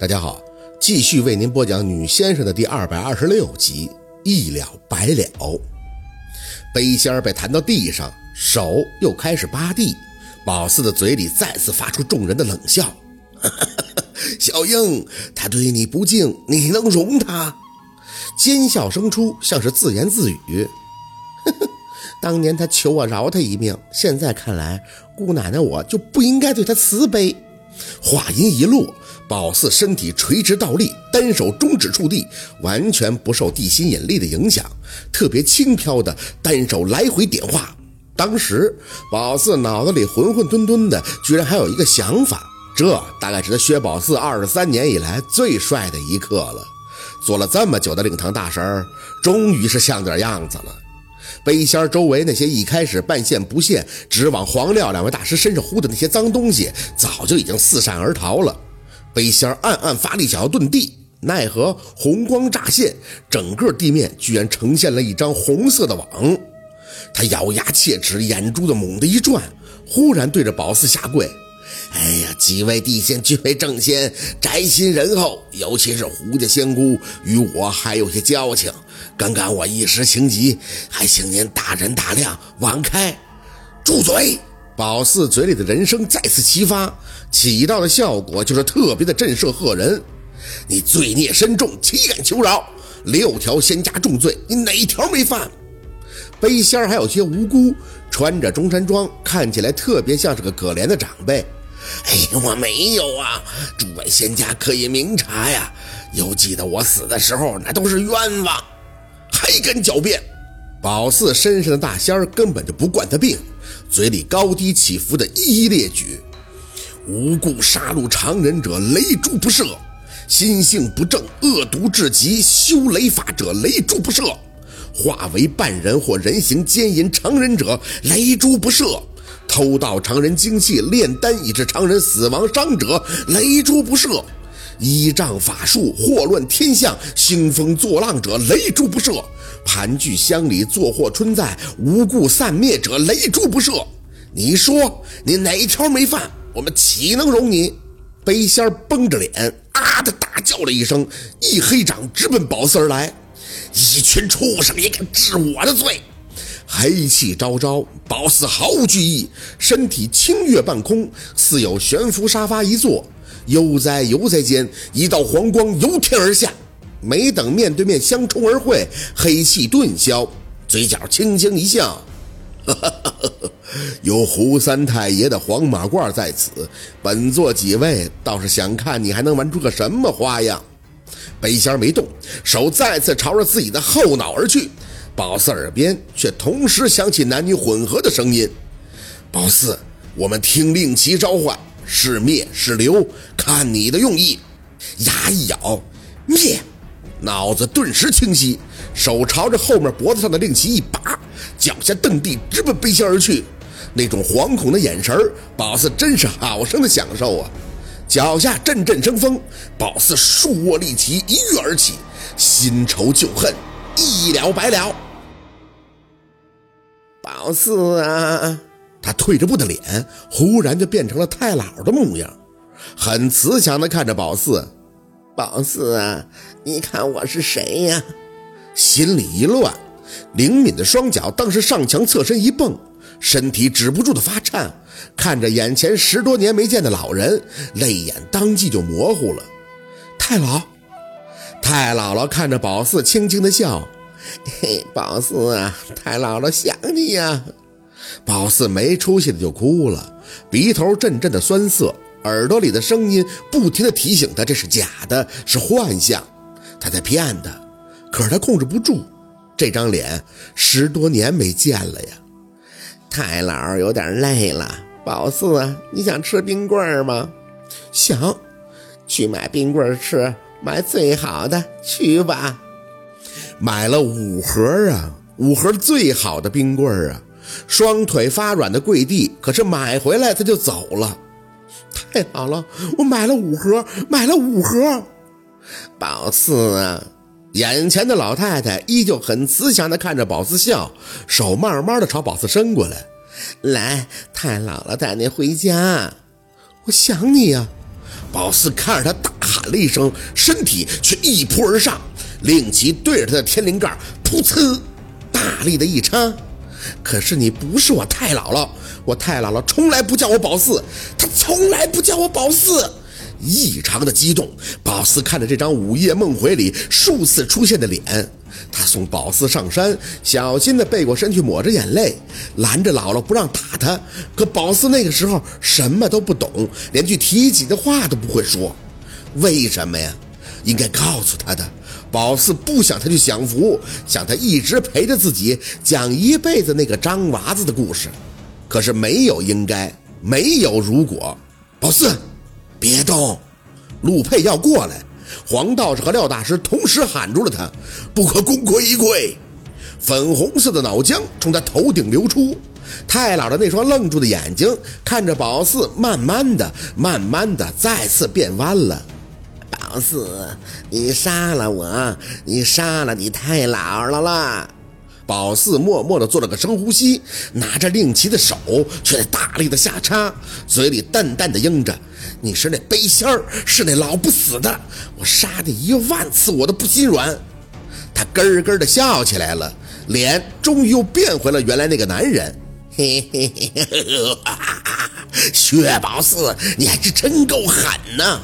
大家好，继续为您播讲女先生的第二百二十六集，一了百了。杯仙儿被弹到地上，手又开始扒地。宝四的嘴里再次发出众人的冷笑：“ 小英，他对你不敬，你能容他？”奸笑声出，像是自言自语：“ 当年他求我饶他一命，现在看来，姑奶奶我就不应该对他慈悲。”话音一落，宝四身体垂直倒立，单手中指触地，完全不受地心引力的影响，特别轻飘的单手来回点画。当时宝四脑子里混混沌沌的，居然还有一个想法，这大概是他薛宝四二十三年以来最帅的一刻了。做了这么久的令堂大神，终于是像点样子了。杯仙周围那些一开始半现不现，只往黄料两位大师身上呼的那些脏东西，早就已经四散而逃了。杯仙暗暗发力，想要遁地，奈何红光乍现，整个地面居然呈现了一张红色的网。他咬牙切齿，眼珠子猛地一转，忽然对着宝四下跪：“哎呀，几位地仙均为正仙，宅心仁厚，尤其是胡家仙姑，与我还有些交情。”刚刚我一时情急，还请您大人大量，网开，住嘴！宝四嘴里的人声再次齐发，起到的效果就是特别的震慑吓人。你罪孽深重，岂敢求饶？六条仙家重罪，你哪条没犯？背仙还有些无辜，穿着中山装，看起来特别像是个可怜的长辈。哎呀，我没有啊！诸位仙家可以明察呀。犹记得我死的时候，那都是冤枉。还敢狡辩！宝四身上的大仙儿根本就不惯他病，嘴里高低起伏的一一列举：无故杀戮常人者，雷诛不赦；心性不正、恶毒至极、修雷法者，雷诛不赦；化为半人或人形奸淫常人者，雷诛不赦；偷盗常人精气、炼丹以致常人死亡伤者，雷诛不赦。依仗法术祸乱天象、兴风作浪者，雷诛不赦；盘踞乡里作祸春在、无故散灭者，雷诛不赦。你说你哪条没犯？我们岂能容你？杯仙绷着脸啊的大叫了一声，一黑掌直奔宝四而来。一群畜生也敢治我的罪！黑气昭昭，宝四毫无惧意，身体轻跃半空，似有悬浮沙发一座。悠哉悠哉间，一道黄光由天而下，没等面对面相冲而会，黑气顿消，嘴角轻轻一笑：“有胡三太爷的黄马褂在此，本座几位倒是想看你还能玩出个什么花样。”北仙没动，手再次朝着自己的后脑而去。宝四耳边却同时响起男女混合的声音：“宝四，我们听令旗召唤。”是灭是留，看你的用意。牙一咬，灭，脑子顿时清晰，手朝着后面脖子上的令旗一拔，脚下蹬地，直奔背心而去。那种惶恐的眼神宝四真是好生的享受啊！脚下阵阵生风，宝四竖握利旗，一跃而起，新仇旧恨一了百了。宝四啊！他退着步的脸，忽然就变成了太姥的模样，很慈祥的看着宝四。宝四啊，你看我是谁呀？心里一乱，灵敏的双脚当时上墙侧身一蹦，身体止不住的发颤，看着眼前十多年没见的老人，泪眼当即就模糊了。太老，太姥姥看着宝四，轻轻的笑：“嘿，宝四啊，太姥姥想你呀。”宝四没出息的就哭了，鼻头阵阵的酸涩，耳朵里的声音不停的提醒他这是假的，是幻象，他在骗他。可是他控制不住，这张脸十多年没见了呀。太老有点累了，宝四啊，你想吃冰棍吗？想，去买冰棍吃，买最好的，去吧。买了五盒啊，五盒最好的冰棍啊。双腿发软的跪地，可是买回来他就走了。太好了，我买了五盒，买了五盒。宝四啊，眼前的老太太依旧很慈祥地看着宝四笑，手慢慢的朝宝四伸过来。来，太姥姥带你回家。我想你呀。宝四看着他大喊了一声，身体却一扑而上，令其对着他的天灵盖噗呲，大力的一插。可是你不是我太姥姥，我太姥姥从来不叫我宝四，她从来不叫我宝四。异常的激动，宝四看着这张午夜梦回里数次出现的脸，他送宝四上山，小心的背过身去抹着眼泪，拦着姥姥不让打他。可宝四那个时候什么都不懂，连句提起的话都不会说。为什么呀？应该告诉他的。宝四不想他去享福，想他一直陪着自己讲一辈子那个张娃子的故事。可是没有应该，没有如果。宝四。别动！陆佩要过来，黄道士和廖大师同时喊住了他，不可功亏一篑。粉红色的脑浆从他头顶流出，太老的那双愣住的眼睛看着宝四，慢慢的、慢慢的再次变弯了。宝四，你杀了我，你杀了你太姥姥了。宝四默默地做了个深呼吸，拿着令旗的手却在大力的下插，嘴里淡淡的应着：“你是那背仙儿，是那老不死的，我杀你一万次我都不心软。”他咯咯的笑起来了，脸终于又变回了原来那个男人。嘿嘿嘿嘿，薛宝四，你还是真够狠呐！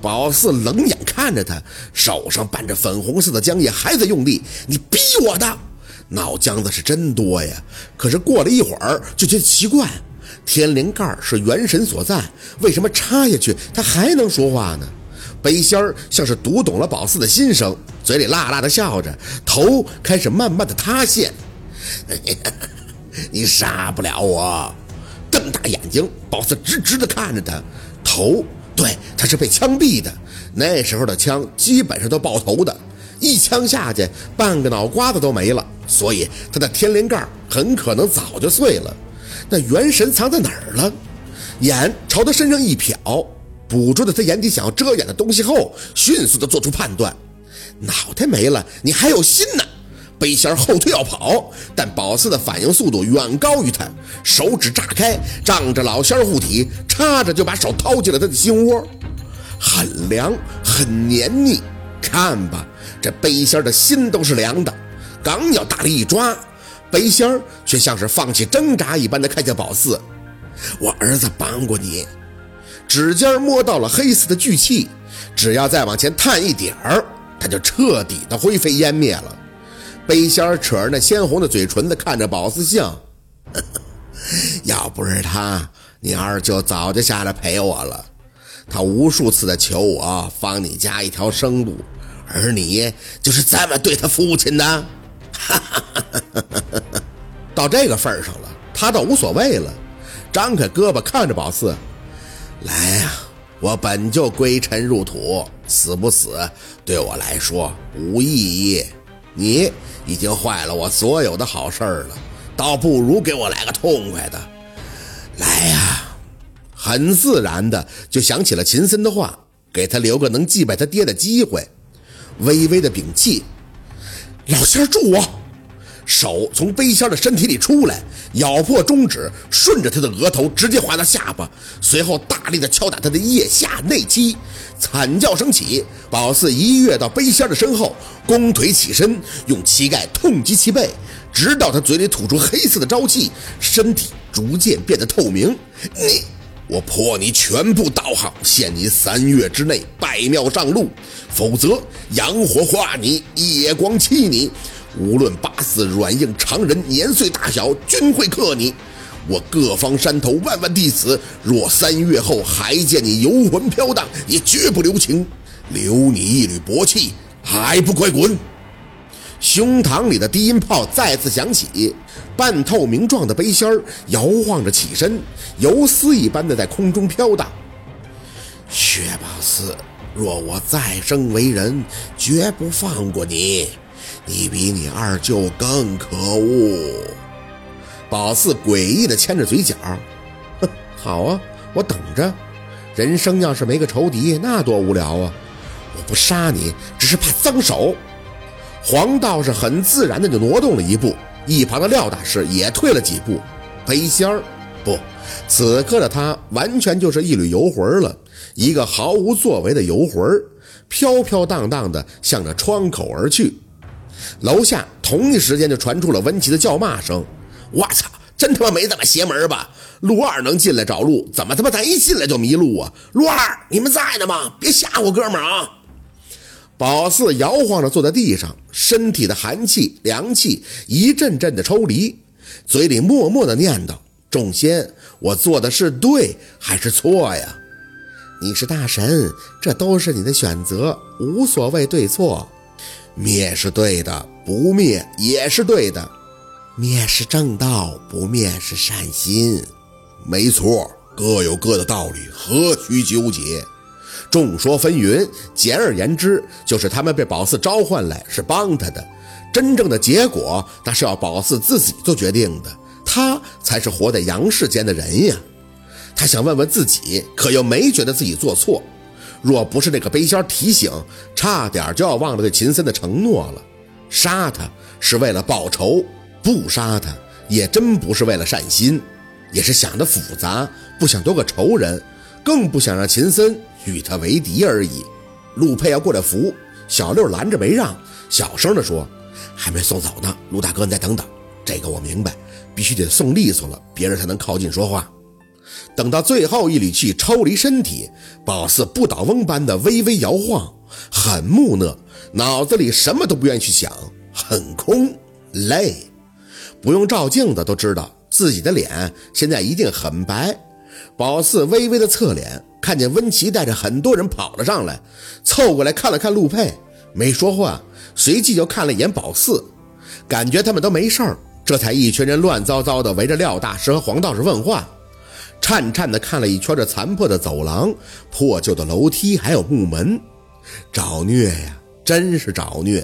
宝四冷眼看着他，手上伴着粉红色的浆液还在用力，你逼我的。脑浆子是真多呀，可是过了一会儿就觉得奇怪，天灵盖是元神所在，为什么插下去他还能说话呢？背仙儿像是读懂了宝四的心声，嘴里辣辣的笑着，头开始慢慢的塌陷。你杀不了我！瞪大眼睛，宝四直直的看着他，头对他是被枪毙的，那时候的枪基本上都爆头的。一枪下去，半个脑瓜子都没了，所以他的天灵盖很可能早就碎了。那元神藏在哪儿了？眼朝他身上一瞟，捕捉到他眼底想要遮掩的东西后，迅速的做出判断：脑袋没了，你还有心呢！背仙后退要跑，但宝四的反应速度远高于他，手指炸开，仗着老仙护体，插着就把手掏进了他的心窝，很凉，很黏腻。看吧。这背仙的心都是凉的，刚要大力一抓，背仙却像是放弃挣扎一般的看见宝四。我儿子帮过你，指尖摸到了黑色的巨气，只要再往前探一点儿，他就彻底的灰飞烟灭了。背仙扯着那鲜红的嘴唇子看着宝四笑，要不是他，你二舅早就下来陪我了。他无数次的求我放你家一条生路。而你就是这么对他父亲的，哈哈哈哈哈到这个份上了，他倒无所谓了。张开胳膊看着宝四，来呀，我本就归尘入土，死不死对我来说无意义。你已经坏了我所有的好事了，倒不如给我来个痛快的。来呀，很自然的就想起了秦森的话，给他留个能祭拜他爹的机会。微微的屏气，老仙儿助我！手从背仙的身体里出来，咬破中指，顺着他的额头直接划到下巴，随后大力的敲打他的腋下内肌。惨叫声起，宝四一跃到背仙的身后，弓腿起身，用膝盖痛击其背，直到他嘴里吐出黑色的朝气，身体逐渐变得透明。你！我破你全部道行，限你三月之内拜庙上路，否则阳火化你，夜光欺你。无论八字软硬常人年岁大小，均会克你。我各方山头万万弟子，若三月后还见你游魂飘荡，也绝不留情，留你一缕薄气，还不快滚！胸膛里的低音炮再次响起，半透明状的背心儿摇晃着起身，游丝一般的在空中飘荡。薛宝四，若我再生为人，绝不放过你。你比你二舅更可恶。宝四诡异的牵着嘴角，哼，好啊，我等着。人生要是没个仇敌，那多无聊啊！我不杀你，只是怕脏手。黄道士很自然的就挪动了一步，一旁的廖大师也退了几步。背仙儿不，此刻的他完全就是一缕游魂了，一个毫无作为的游魂飘飘荡荡地向着窗口而去。楼下同一时间就传出了温琪的叫骂声：“我操，真他妈没这么邪门吧？陆二能进来找路，怎么他妈咱一进来就迷路啊？陆二，你们在呢吗？别吓唬哥们儿啊！”宝四摇晃着坐在地上，身体的寒气、凉气一阵阵的抽离，嘴里默默的念叨：“众仙，我做的是对还是错呀？”你是大神，这都是你的选择，无所谓对错。灭是对的，不灭也是对的。灭是正道，不灭是善心。没错，各有各的道理，何须纠结？众说纷纭，简而言之，就是他们被宝四召唤来是帮他的，真正的结果那是要宝四自己做决定的，他才是活在阳世间的人呀。他想问问自己，可又没觉得自己做错。若不是那个背仙提醒，差点就要忘了对秦森的承诺了。杀他是为了报仇，不杀他也真不是为了善心，也是想的复杂，不想多个仇人，更不想让秦森。与他为敌而已。陆佩要过来扶，小六拦着没让，小声的说：“还没送走呢，陆大哥，你再等等。这个我明白，必须得送利索了，别人才能靠近说话。”等到最后一缕气抽离身体，宝四不倒翁般的微微摇晃，很木讷，脑子里什么都不愿意去想，很空累。不用照镜子都知道自己的脸现在一定很白。宝四微微的侧脸。看见温琪带着很多人跑了上来，凑过来看了看陆佩，没说话，随即就看了一眼宝四，感觉他们都没事儿，这才一群人乱糟糟的围着廖大师和黄道士问话，颤颤的看了一圈这残破的走廊、破旧的楼梯，还有木门，找虐呀，真是找虐，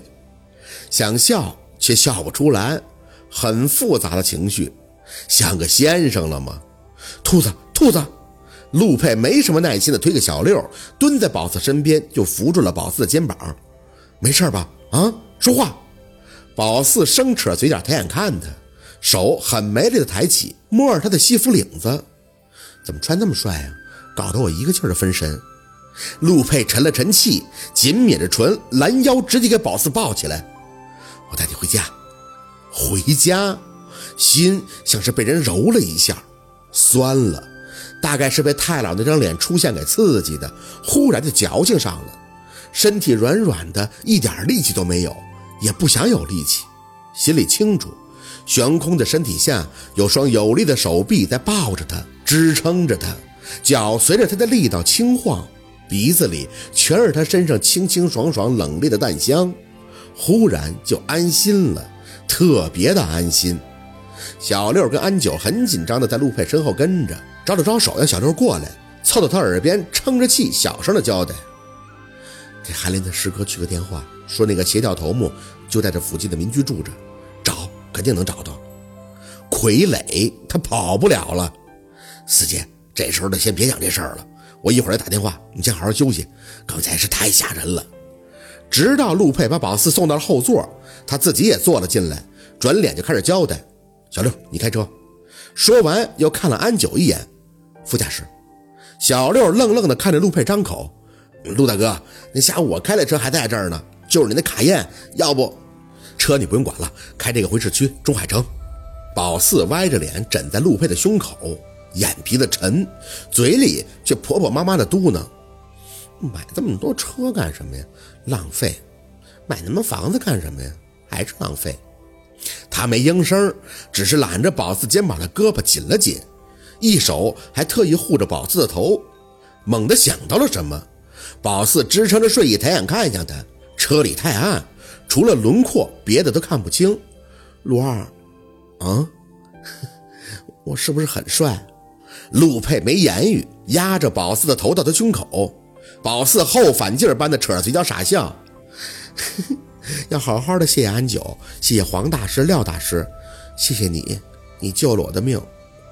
想笑却笑不出来，很复杂的情绪，像个先生了吗？兔子，兔子。陆佩没什么耐心的推个小六，蹲在宝四身边就扶住了宝四的肩膀。没事吧？啊，说话。宝四生扯嘴角抬眼看他，手很没力的抬起，摸着他的西服领子。怎么穿那么帅啊？搞得我一个劲儿的分神。陆佩沉了沉气，紧抿着唇，拦腰直接给宝四抱起来。我带你回家。回家，心像是被人揉了一下，酸了。大概是被太老那张脸出现给刺激的，忽然就矫情上了，身体软软的，一点力气都没有，也不想有力气。心里清楚，悬空的身体下有双有力的手臂在抱着他，支撑着他，脚随着他的力道轻晃，鼻子里全是他身上清清爽爽、冷冽的淡香，忽然就安心了，特别的安心。小六跟安九很紧张的在陆佩身后跟着。招了招手，让小六过来，凑到他耳边，撑着气，小声的交代：“给韩林的师哥去个电话，说那个邪教头目就在这附近的民居住着，找肯定能找到。傀儡他跑不了了。四姐，这时候得先别讲这事儿了，我一会儿再打电话，你先好好休息。刚才是太吓人了。”直到陆佩把宝四送到了后座，他自己也坐了进来，转脸就开始交代：“小六，你开车。”说完，又看了安九一眼。副驾驶，小六愣愣地看着陆佩张口：“陆大哥，那下午我开的车还在这儿呢，就是你那卡宴，要不车你不用管了，开这个回市区中海城。”宝四歪着脸枕在陆佩的胸口，眼皮子沉，嘴里却婆婆妈妈的嘟囔：“买这么多车干什么呀？浪费！买那么房子干什么呀？还是浪费！”他没应声，只是揽着宝四肩膀的胳膊紧了紧。一手还特意护着宝四的头，猛地想到了什么，宝四支撑着睡意抬眼看向他。车里太暗，除了轮廓，别的都看不清。陆二，啊，我是不是很帅？陆佩没言语，压着宝四的头到他胸口。宝四后反劲儿般的扯着嘴角傻笑，要好好的谢谢安九，谢谢黄大师、廖大师，谢谢你，你救了我的命。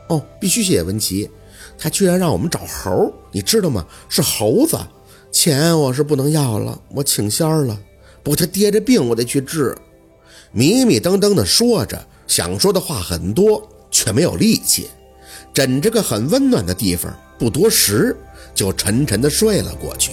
哦，必须谢谢文琪，他居然让我们找猴，你知道吗？是猴子。钱我是不能要了，我请仙儿了。不过他爹这病我得去治。迷迷瞪瞪的说着，想说的话很多，却没有力气。枕着个很温暖的地方，不多时，就沉沉的睡了过去。